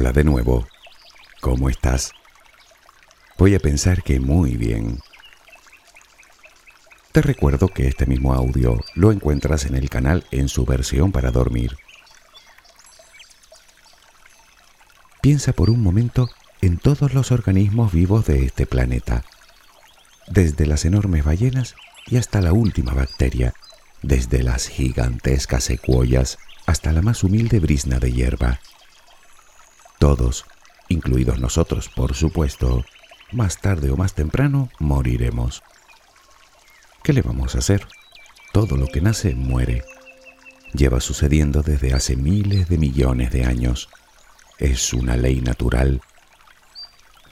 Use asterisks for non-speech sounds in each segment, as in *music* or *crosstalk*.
Hola de nuevo. ¿Cómo estás? Voy a pensar que muy bien. Te recuerdo que este mismo audio lo encuentras en el canal en su versión para dormir. Piensa por un momento en todos los organismos vivos de este planeta, desde las enormes ballenas y hasta la última bacteria, desde las gigantescas secuoyas hasta la más humilde brisna de hierba. Todos, incluidos nosotros, por supuesto, más tarde o más temprano moriremos. ¿Qué le vamos a hacer? Todo lo que nace muere. Lleva sucediendo desde hace miles de millones de años. Es una ley natural.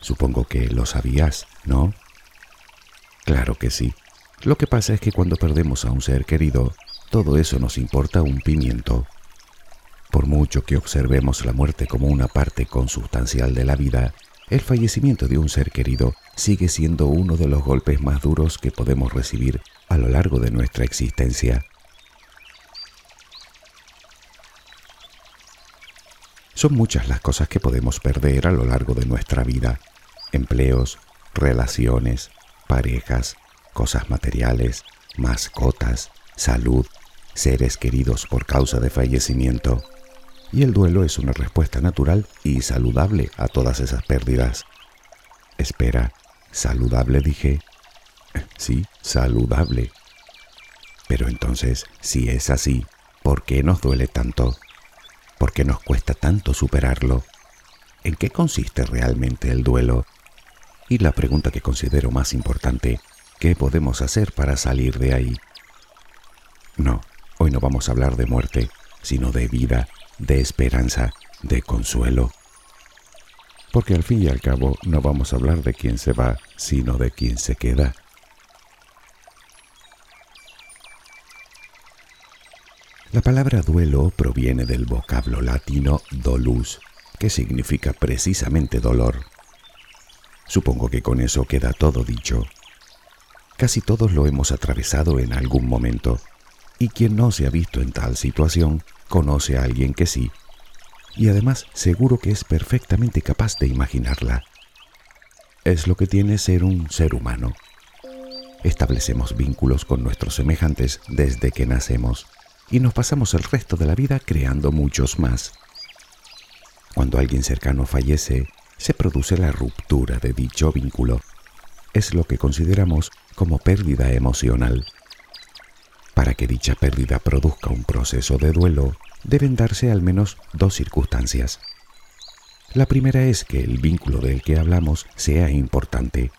Supongo que lo sabías, ¿no? Claro que sí. Lo que pasa es que cuando perdemos a un ser querido, todo eso nos importa un pimiento. Por mucho que observemos la muerte como una parte consustancial de la vida, el fallecimiento de un ser querido sigue siendo uno de los golpes más duros que podemos recibir a lo largo de nuestra existencia. Son muchas las cosas que podemos perder a lo largo de nuestra vida. Empleos, relaciones, parejas, cosas materiales, mascotas, salud, seres queridos por causa de fallecimiento y el duelo es una respuesta natural y saludable a todas esas pérdidas. Espera, ¿saludable dije? *laughs* Sí, saludable. Pero entonces, si es así, ¿por qué nos duele tanto? ¿Por qué nos cuesta tanto superarlo? ¿En qué consiste realmente el duelo? Y la pregunta que considero más importante, ¿qué podemos hacer para salir de ahí? No, hoy no vamos a hablar de muerte, sino de vida de esperanza, de consuelo. Porque al fin y al cabo no vamos a hablar de quién se va, sino de quién se queda. La palabra duelo proviene del vocablo latino dolus, que significa precisamente dolor. Supongo que con eso queda todo dicho. Casi todos lo hemos atravesado en algún momento, y quien no se ha visto en tal situación conoce a alguien que sí, y además seguro que es perfectamente capaz de imaginarla. Es lo que tiene ser un ser humano. Establecemos vínculos con nuestros semejantes desde que nacemos y nos pasamos el resto de la vida creando muchos más. Cuando alguien cercano fallece, se produce la ruptura de dicho vínculo. Es lo que consideramos como pérdida emocional. Para que dicha pérdida produzca un proceso de duelo, deben darse al menos dos circunstancias. La primera es que el vínculo del que hablamos sea importante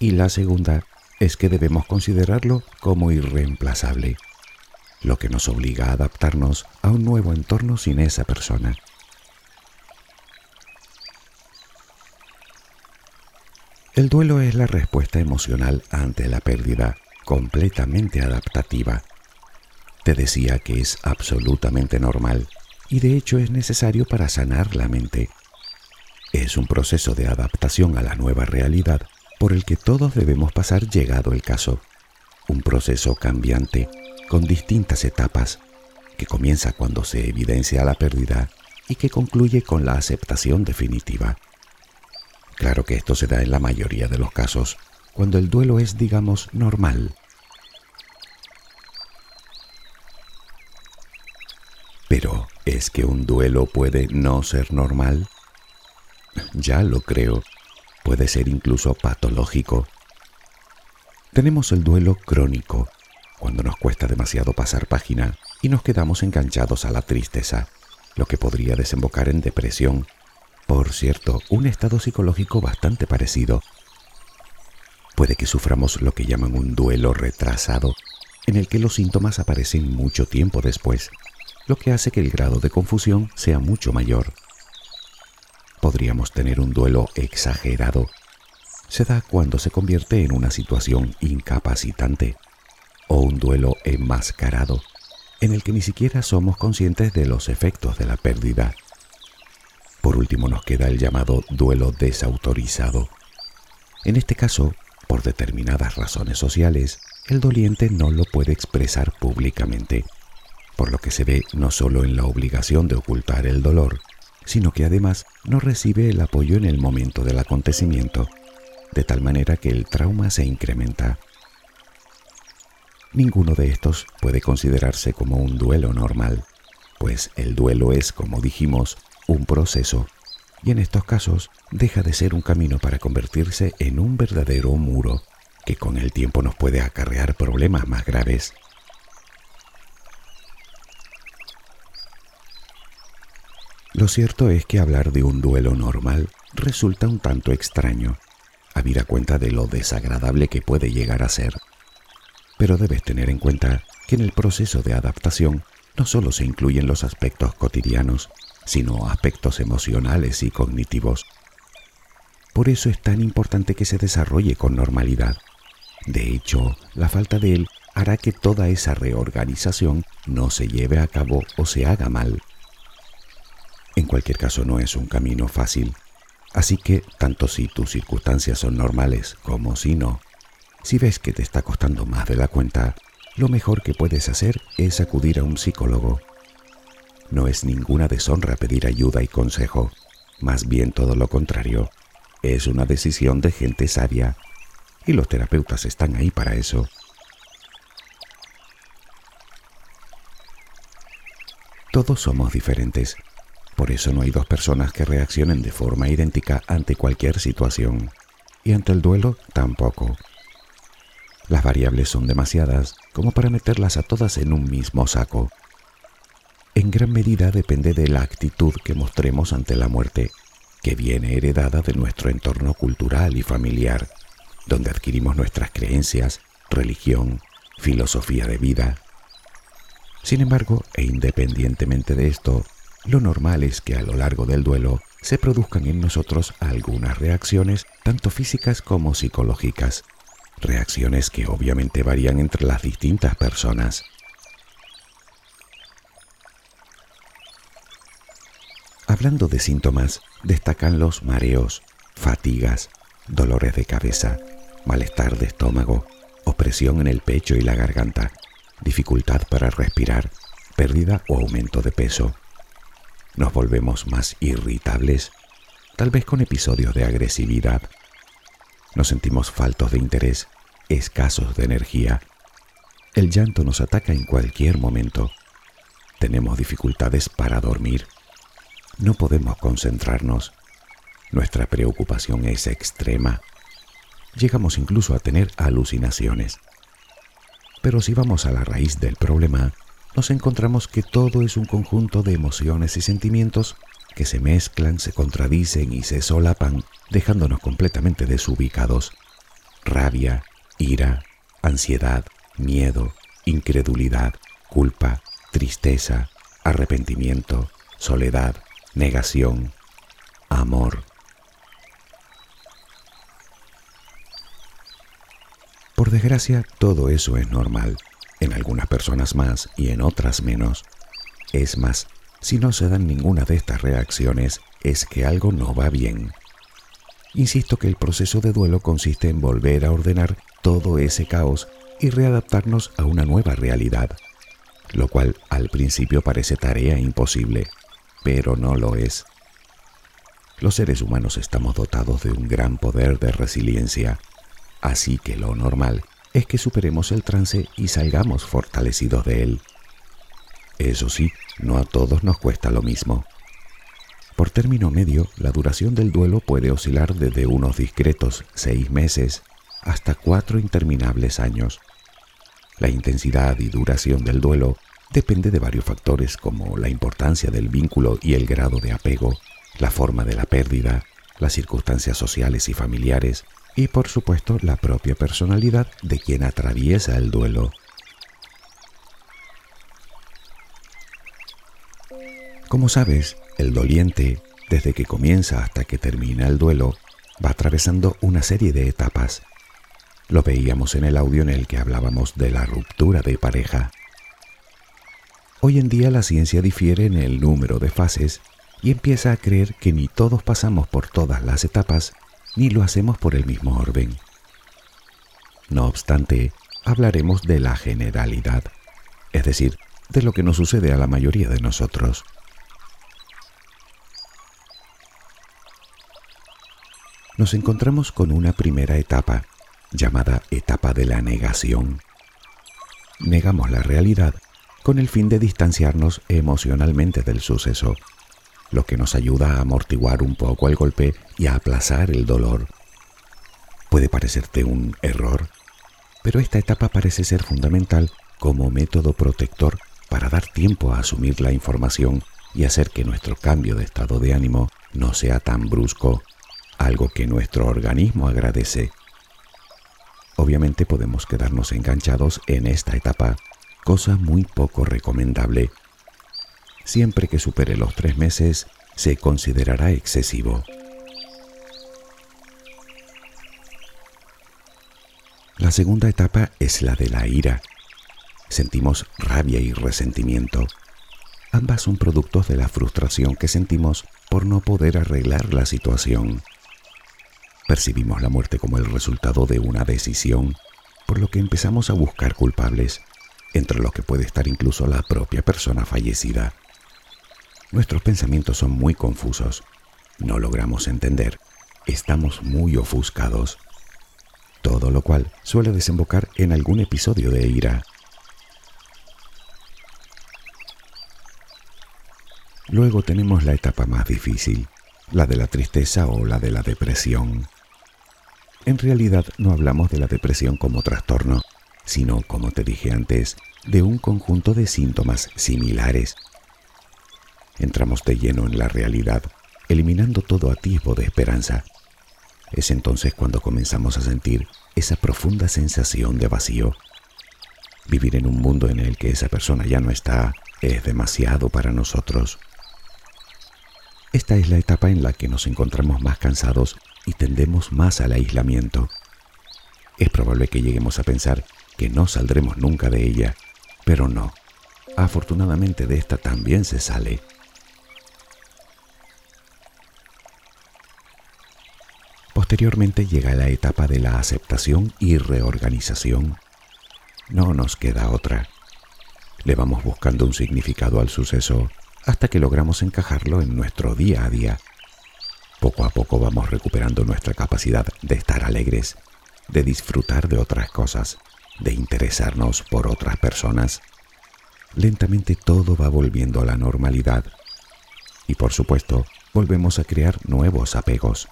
y la segunda es que debemos considerarlo como irreemplazable, lo que nos obliga a adaptarnos a un nuevo entorno sin esa persona. El duelo es la respuesta emocional ante la pérdida completamente adaptativa. Te decía que es absolutamente normal y de hecho es necesario para sanar la mente. Es un proceso de adaptación a la nueva realidad por el que todos debemos pasar llegado el caso. Un proceso cambiante, con distintas etapas, que comienza cuando se evidencia la pérdida y que concluye con la aceptación definitiva. Claro que esto se da en la mayoría de los casos, cuando el duelo es, digamos, normal. Pero, ¿es que un duelo puede no ser normal? Ya lo creo. Puede ser incluso patológico. Tenemos el duelo crónico, cuando nos cuesta demasiado pasar página y nos quedamos enganchados a la tristeza, lo que podría desembocar en depresión. Por cierto, un estado psicológico bastante parecido Puede que suframos lo que llaman un duelo retrasado, en el que los síntomas aparecen mucho tiempo después, lo que hace que el grado de confusión sea mucho mayor. Podríamos tener un duelo exagerado. Se da cuando se convierte en una situación incapacitante, o un duelo enmascarado, en el que ni siquiera somos conscientes de los efectos de la pérdida. Por último nos queda el llamado duelo desautorizado. En este caso, por determinadas razones sociales, el doliente no lo puede expresar públicamente, por lo que se ve no solo en la obligación de ocultar el dolor, sino que además no recibe el apoyo en el momento del acontecimiento, de tal manera que el trauma se incrementa. Ninguno de estos puede considerarse como un duelo normal, pues el duelo es, como dijimos, un proceso, y en estos casos deja de ser un camino para convertirse en un verdadero muro que con el tiempo nos puede acarrear problemas más graves. Lo cierto es que hablar de un duelo normal resulta un tanto extraño, habida cuenta de lo desagradable que puede llegar a ser. Pero debes tener en cuenta que en el proceso de adaptación no solo se incluyen los aspectos cotidianos, sino aspectos emocionales y cognitivos. Por eso es tan importante que se desarrolle con normalidad. De hecho, la falta de él hará que toda esa reorganización no se lleve a cabo o se haga mal. En cualquier caso no es un camino fácil, así que tanto si tus circunstancias son normales como si no, si ves que te está costando más de la cuenta, lo mejor que puedes hacer es acudir a un psicólogo. No es ninguna deshonra pedir ayuda y consejo, más bien todo lo contrario, es una decisión de gente sabia y los terapeutas están ahí para eso. Todos somos diferentes por eso no hay dos personas que reaccionen de forma idéntica ante cualquier situación, y ante el duelo tampoco. Las variables son demasiadas como para meterlas a todas en un mismo saco. En gran medida depende de la actitud que mostremos ante la muerte, que viene heredada de nuestro entorno cultural y familiar, donde adquirimos nuestras creencias, religión, filosofía de vida. Sin embargo, e independientemente de esto, lo normal es que a lo largo del duelo se produzcan en nosotros algunas reacciones, tanto físicas como psicológicas, reacciones que obviamente varían entre las distintas personas. Hablando de síntomas, destacan los mareos, fatigas, dolores de cabeza, malestar de estómago, opresión en el pecho y la garganta, dificultad para respirar, pérdida o aumento de peso, nos volvemos más irritables, tal vez con episodios de agresividad. Nos sentimos faltos de interés, escasos de energía. El llanto nos ataca en cualquier momento. Tenemos dificultades para dormir. No podemos concentrarnos. Nuestra preocupación es extrema. Llegamos incluso a tener alucinaciones. Pero si vamos a la raíz del problema, nos encontramos que todo es un conjunto de emociones y sentimientos que se mezclan, se contradicen y se solapan, dejándonos completamente desubicados. Rabia, ira, ansiedad, miedo, incredulidad, culpa, tristeza, arrepentimiento, soledad, negación, amor. Por desgracia, todo eso es normal en algunas personas más y en otras menos. Es más, si no se dan ninguna de estas reacciones, es que algo no va bien. Insisto que el proceso de duelo consiste en volver a ordenar todo ese caos y readaptarnos a una nueva realidad, lo cual al principio parece tarea imposible, pero no lo es. Los seres humanos estamos dotados de un gran poder de resiliencia, así que lo normal es que superemos el trance y salgamos fortalecidos de él. Eso sí, no a todos nos cuesta lo mismo. Por término medio, la duración del duelo puede oscilar desde unos discretos seis meses hasta cuatro interminables años. La intensidad y duración del duelo depende de varios factores como la importancia del vínculo y el grado de apego, la forma de la pérdida, las circunstancias sociales y familiares, y por supuesto la propia personalidad de quien atraviesa el duelo. Como sabes, el doliente, desde que comienza hasta que termina el duelo, va atravesando una serie de etapas. Lo veíamos en el audio en el que hablábamos de la ruptura de pareja. Hoy en día la ciencia difiere en el número de fases y empieza a creer que ni todos pasamos por todas las etapas ni lo hacemos por el mismo orden. No obstante, hablaremos de la generalidad, es decir, de lo que nos sucede a la mayoría de nosotros. Nos encontramos con una primera etapa, llamada etapa de la negación. Negamos la realidad con el fin de distanciarnos emocionalmente del suceso, lo que nos ayuda a amortiguar un poco el golpe y a aplazar el dolor. Puede parecerte un error, pero esta etapa parece ser fundamental como método protector para dar tiempo a asumir la información y hacer que nuestro cambio de estado de ánimo no sea tan brusco, algo que nuestro organismo agradece. Obviamente podemos quedarnos enganchados en esta etapa, cosa muy poco recomendable. Siempre que supere los tres meses, se considerará excesivo. La segunda etapa es la de la ira. Sentimos rabia y resentimiento. Ambas son productos de la frustración que sentimos por no poder arreglar la situación. Percibimos la muerte como el resultado de una decisión, por lo que empezamos a buscar culpables, entre los que puede estar incluso la propia persona fallecida. Nuestros pensamientos son muy confusos, no logramos entender, estamos muy ofuscados, todo lo cual suele desembocar en algún episodio de ira. Luego tenemos la etapa más difícil, la de la tristeza o la de la depresión. En realidad no hablamos de la depresión como trastorno, sino, como te dije antes, de un conjunto de síntomas similares. Entramos de lleno en la realidad, eliminando todo atisbo de esperanza. Es entonces cuando comenzamos a sentir esa profunda sensación de vacío. Vivir en un mundo en el que esa persona ya no está es demasiado para nosotros. Esta es la etapa en la que nos encontramos más cansados y tendemos más al aislamiento. Es probable que lleguemos a pensar que no saldremos nunca de ella, pero no. Afortunadamente de esta también se sale. Posteriormente llega la etapa de la aceptación y reorganización. No nos queda otra. Le vamos buscando un significado al suceso hasta que logramos encajarlo en nuestro día a día. Poco a poco vamos recuperando nuestra capacidad de estar alegres, de disfrutar de otras cosas, de interesarnos por otras personas. Lentamente todo va volviendo a la normalidad y por supuesto volvemos a crear nuevos apegos.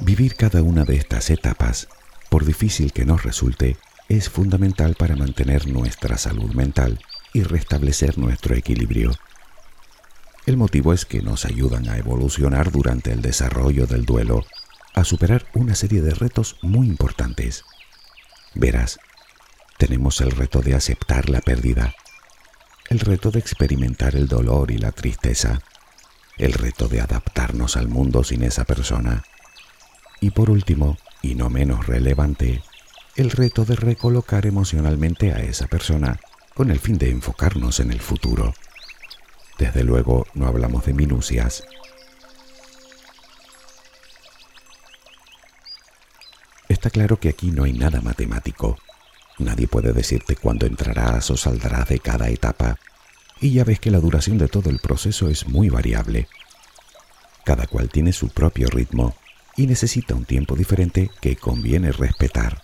Vivir cada una de estas etapas, por difícil que nos resulte, es fundamental para mantener nuestra salud mental y restablecer nuestro equilibrio. El motivo es que nos ayudan a evolucionar durante el desarrollo del duelo, a superar una serie de retos muy importantes. Verás, tenemos el reto de aceptar la pérdida, el reto de experimentar el dolor y la tristeza, el reto de adaptarnos al mundo sin esa persona, y por último, y no menos relevante, el reto de recolocar emocionalmente a esa persona con el fin de enfocarnos en el futuro. Desde luego no hablamos de minucias. Está claro que aquí no hay nada matemático. Nadie puede decirte cuándo entrarás o saldrás de cada etapa, y ya ves que la duración de todo el proceso es muy variable. Cada cual tiene su propio ritmo y necesita un tiempo diferente que conviene respetar.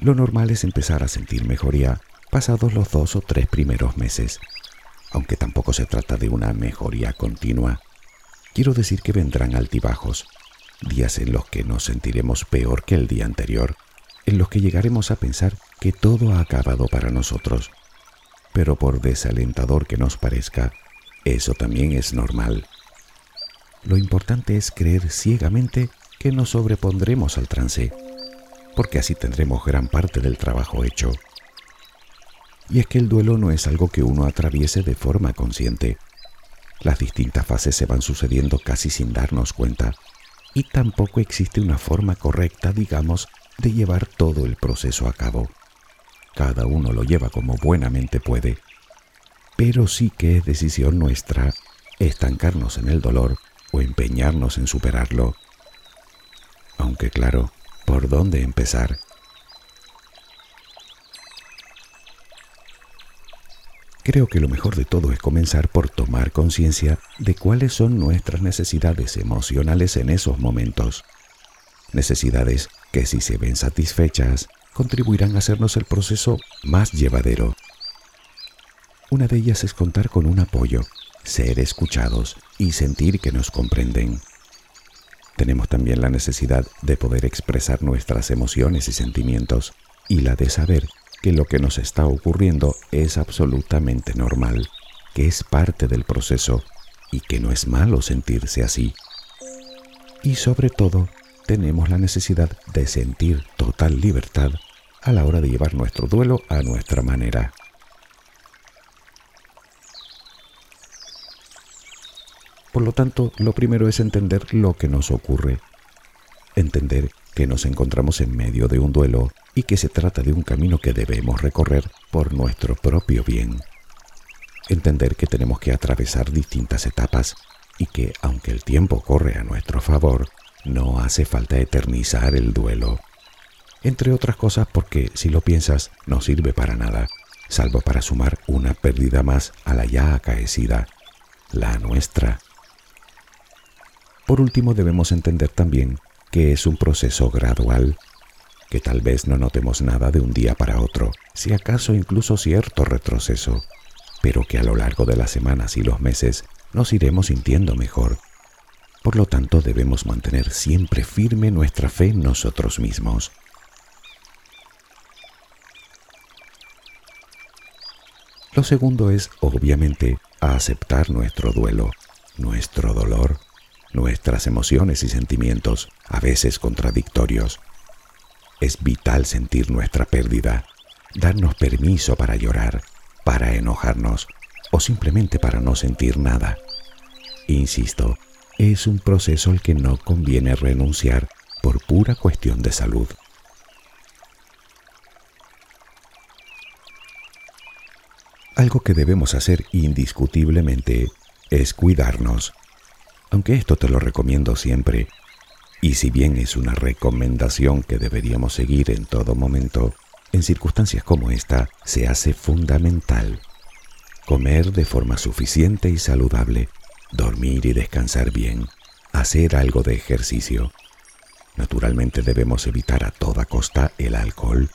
Lo normal es empezar a sentir mejoría pasados los dos o tres primeros meses, aunque tampoco se trata de una mejoría continua. Quiero decir que vendrán altibajos, días en los que nos sentiremos peor que el día anterior, en los que llegaremos a pensar que todo ha acabado para nosotros. Pero por desalentador que nos parezca, eso también es normal. Lo importante es creer ciegamente que nos sobrepondremos al trance porque así tendremos gran parte del trabajo hecho. Y es que el duelo no es algo que uno atraviese de forma consciente. Las distintas fases se van sucediendo casi sin darnos cuenta, y tampoco existe una forma correcta, digamos, de llevar todo el proceso a cabo. Cada uno lo lleva como buenamente puede, pero sí que es decisión nuestra estancarnos en el dolor o empeñarnos en superarlo. Aunque claro, ¿Por dónde empezar? Creo que lo mejor de todo es comenzar por tomar conciencia de cuáles son nuestras necesidades emocionales en esos momentos. Necesidades que si se ven satisfechas, contribuirán a hacernos el proceso más llevadero. Una de ellas es contar con un apoyo, ser escuchados y sentir que nos comprenden. Tenemos también la necesidad de poder expresar nuestras emociones y sentimientos y la de saber que lo que nos está ocurriendo es absolutamente normal, que es parte del proceso y que no es malo sentirse así. Y sobre todo, tenemos la necesidad de sentir total libertad a la hora de llevar nuestro duelo a nuestra manera. Por lo tanto, lo primero es entender lo que nos ocurre, entender que nos encontramos en medio de un duelo y que se trata de un camino que debemos recorrer por nuestro propio bien. Entender que tenemos que atravesar distintas etapas y que, aunque el tiempo corre a nuestro favor, no hace falta eternizar el duelo. Entre otras cosas porque, si lo piensas, no sirve para nada, salvo para sumar una pérdida más a la ya acaecida, la nuestra. Por último, debemos entender también que es un proceso gradual que tal vez no notemos nada de un día para otro, si acaso incluso cierto retroceso, pero que a lo largo de las semanas y los meses nos iremos sintiendo mejor. Por lo tanto, debemos mantener siempre firme nuestra fe en nosotros mismos. Lo segundo es, obviamente, aceptar nuestro duelo, nuestro dolor, nuestras emociones y sentimientos, a veces contradictorios, es vital sentir nuestra pérdida, darnos permiso para llorar, para enojarnos o simplemente para no sentir nada. Insisto, es un proceso al que no conviene renunciar por pura cuestión de salud. Algo que debemos hacer indiscutiblemente es cuidarnos. Aunque esto te lo recomiendo siempre, y si bien es una recomendación que deberíamos seguir en todo momento, en circunstancias como esta se hace fundamental comer de forma suficiente y saludable, dormir y descansar bien, hacer algo de ejercicio. Naturalmente debemos evitar a toda costa el alcohol.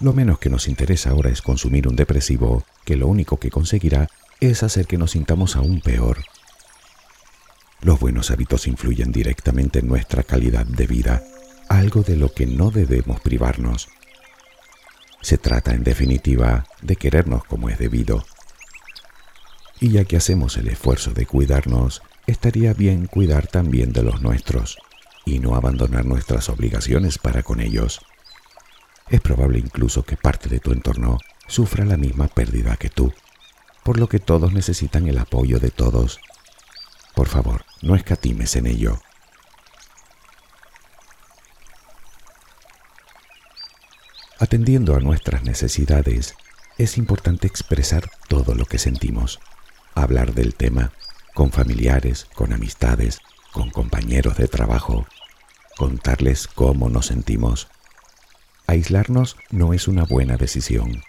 Lo menos que nos interesa ahora es consumir un depresivo que lo único que conseguirá es hacer que nos sintamos aún peor los buenos hábitos influyen directamente en nuestra calidad de vida, algo de lo que no debemos privarnos. Se trata, en definitiva, de querernos como es debido. Y ya que hacemos el esfuerzo de cuidarnos, estaría bien cuidar también de los nuestros y no abandonar nuestras obligaciones para con ellos. Es probable incluso que parte de tu entorno sufra la misma pérdida que tú, por lo que todos necesitan el apoyo de todos por favor, no escatimes en ello. Atendiendo a nuestras necesidades, es importante expresar todo lo que sentimos, hablar del tema con familiares, con amistades, con compañeros de trabajo, contarles cómo nos sentimos. Aislarnos no es una buena decisión.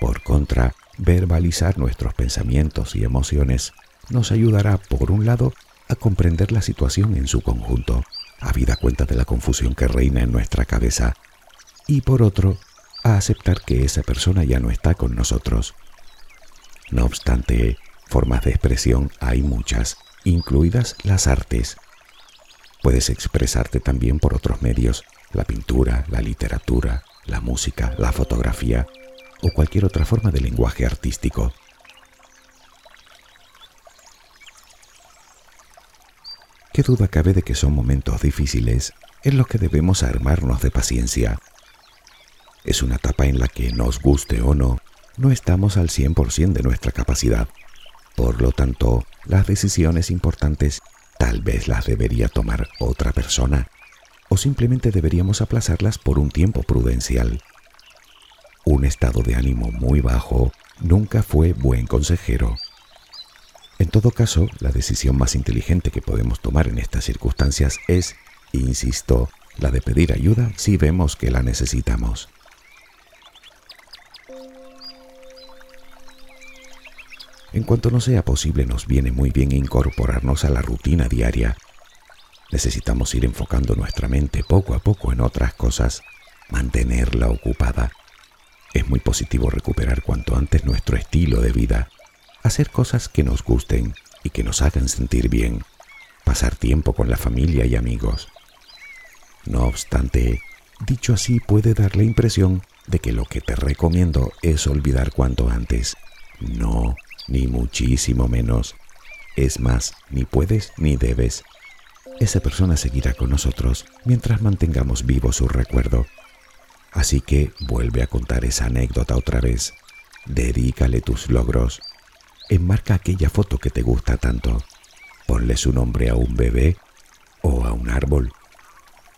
Por contra, verbalizar nuestros pensamientos y emociones nos ayudará, por un lado, a comprender la situación en su conjunto, habida cuenta de la confusión que reina en nuestra cabeza, y por otro, a aceptar que esa persona ya no está con nosotros. No obstante, formas de expresión hay muchas, incluidas las artes. Puedes expresarte también por otros medios, la pintura, la literatura, la música, la fotografía o cualquier otra forma de lenguaje artístico. ¿Qué duda cabe de que son momentos difíciles en los que debemos armarnos de paciencia? Es una etapa en la que, nos guste o no, no estamos al 100% de nuestra capacidad. Por lo tanto, las decisiones importantes tal vez las debería tomar otra persona o simplemente deberíamos aplazarlas por un tiempo prudencial. Un estado de ánimo muy bajo nunca fue buen consejero. En todo caso, la decisión más inteligente que podemos tomar en estas circunstancias es, insisto, la de pedir ayuda si vemos que la necesitamos. En cuanto no sea posible, nos viene muy bien incorporarnos a la rutina diaria. Necesitamos ir enfocando nuestra mente poco a poco en otras cosas, mantenerla ocupada. Es muy positivo recuperar cuanto antes nuestro estilo de vida, hacer cosas que nos gusten y que nos hagan sentir bien, pasar tiempo con la familia y amigos. No obstante, dicho así puede dar la impresión de que lo que te recomiendo es olvidar cuanto antes. No, ni muchísimo menos. Es más, ni puedes ni debes. Esa persona seguirá con nosotros mientras mantengamos vivo su recuerdo. Así que vuelve a contar esa anécdota otra vez. Dedícale tus logros. Enmarca aquella foto que te gusta tanto. Ponle su nombre a un bebé o a un árbol.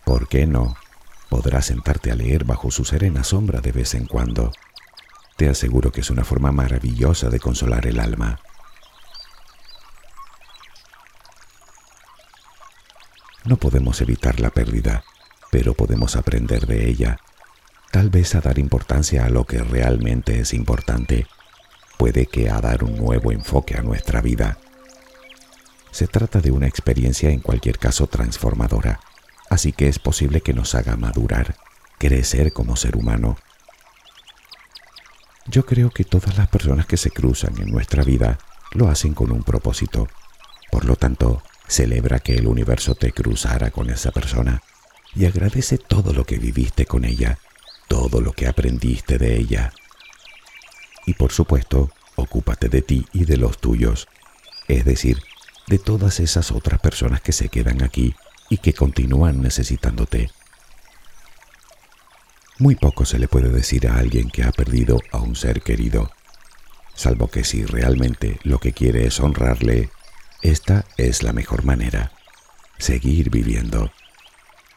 ¿Por qué no? Podrás sentarte a leer bajo su serena sombra de vez en cuando. Te aseguro que es una forma maravillosa de consolar el alma. No podemos evitar la pérdida, pero podemos aprender de ella. Tal vez a dar importancia a lo que realmente es importante. Puede que a dar un nuevo enfoque a nuestra vida. Se trata de una experiencia en cualquier caso transformadora, así que es posible que nos haga madurar, crecer como ser humano yo creo que todas las personas que se cruzan en nuestra vida lo hacen con un propósito. Por lo tanto, celebra que el universo te cruzara con esa persona y agradece todo lo que viviste con ella, todo lo que aprendiste de ella. Y por supuesto, ocúpate de ti y de los tuyos, es decir, de todas esas otras personas que se quedan aquí y que continúan necesitándote. Muy poco se le puede decir a alguien que ha perdido a un ser querido, salvo que si realmente lo que quiere es honrarle, esta es la mejor manera, seguir viviendo.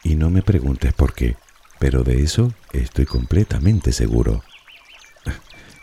Y no me preguntes por qué, pero de eso estoy completamente seguro.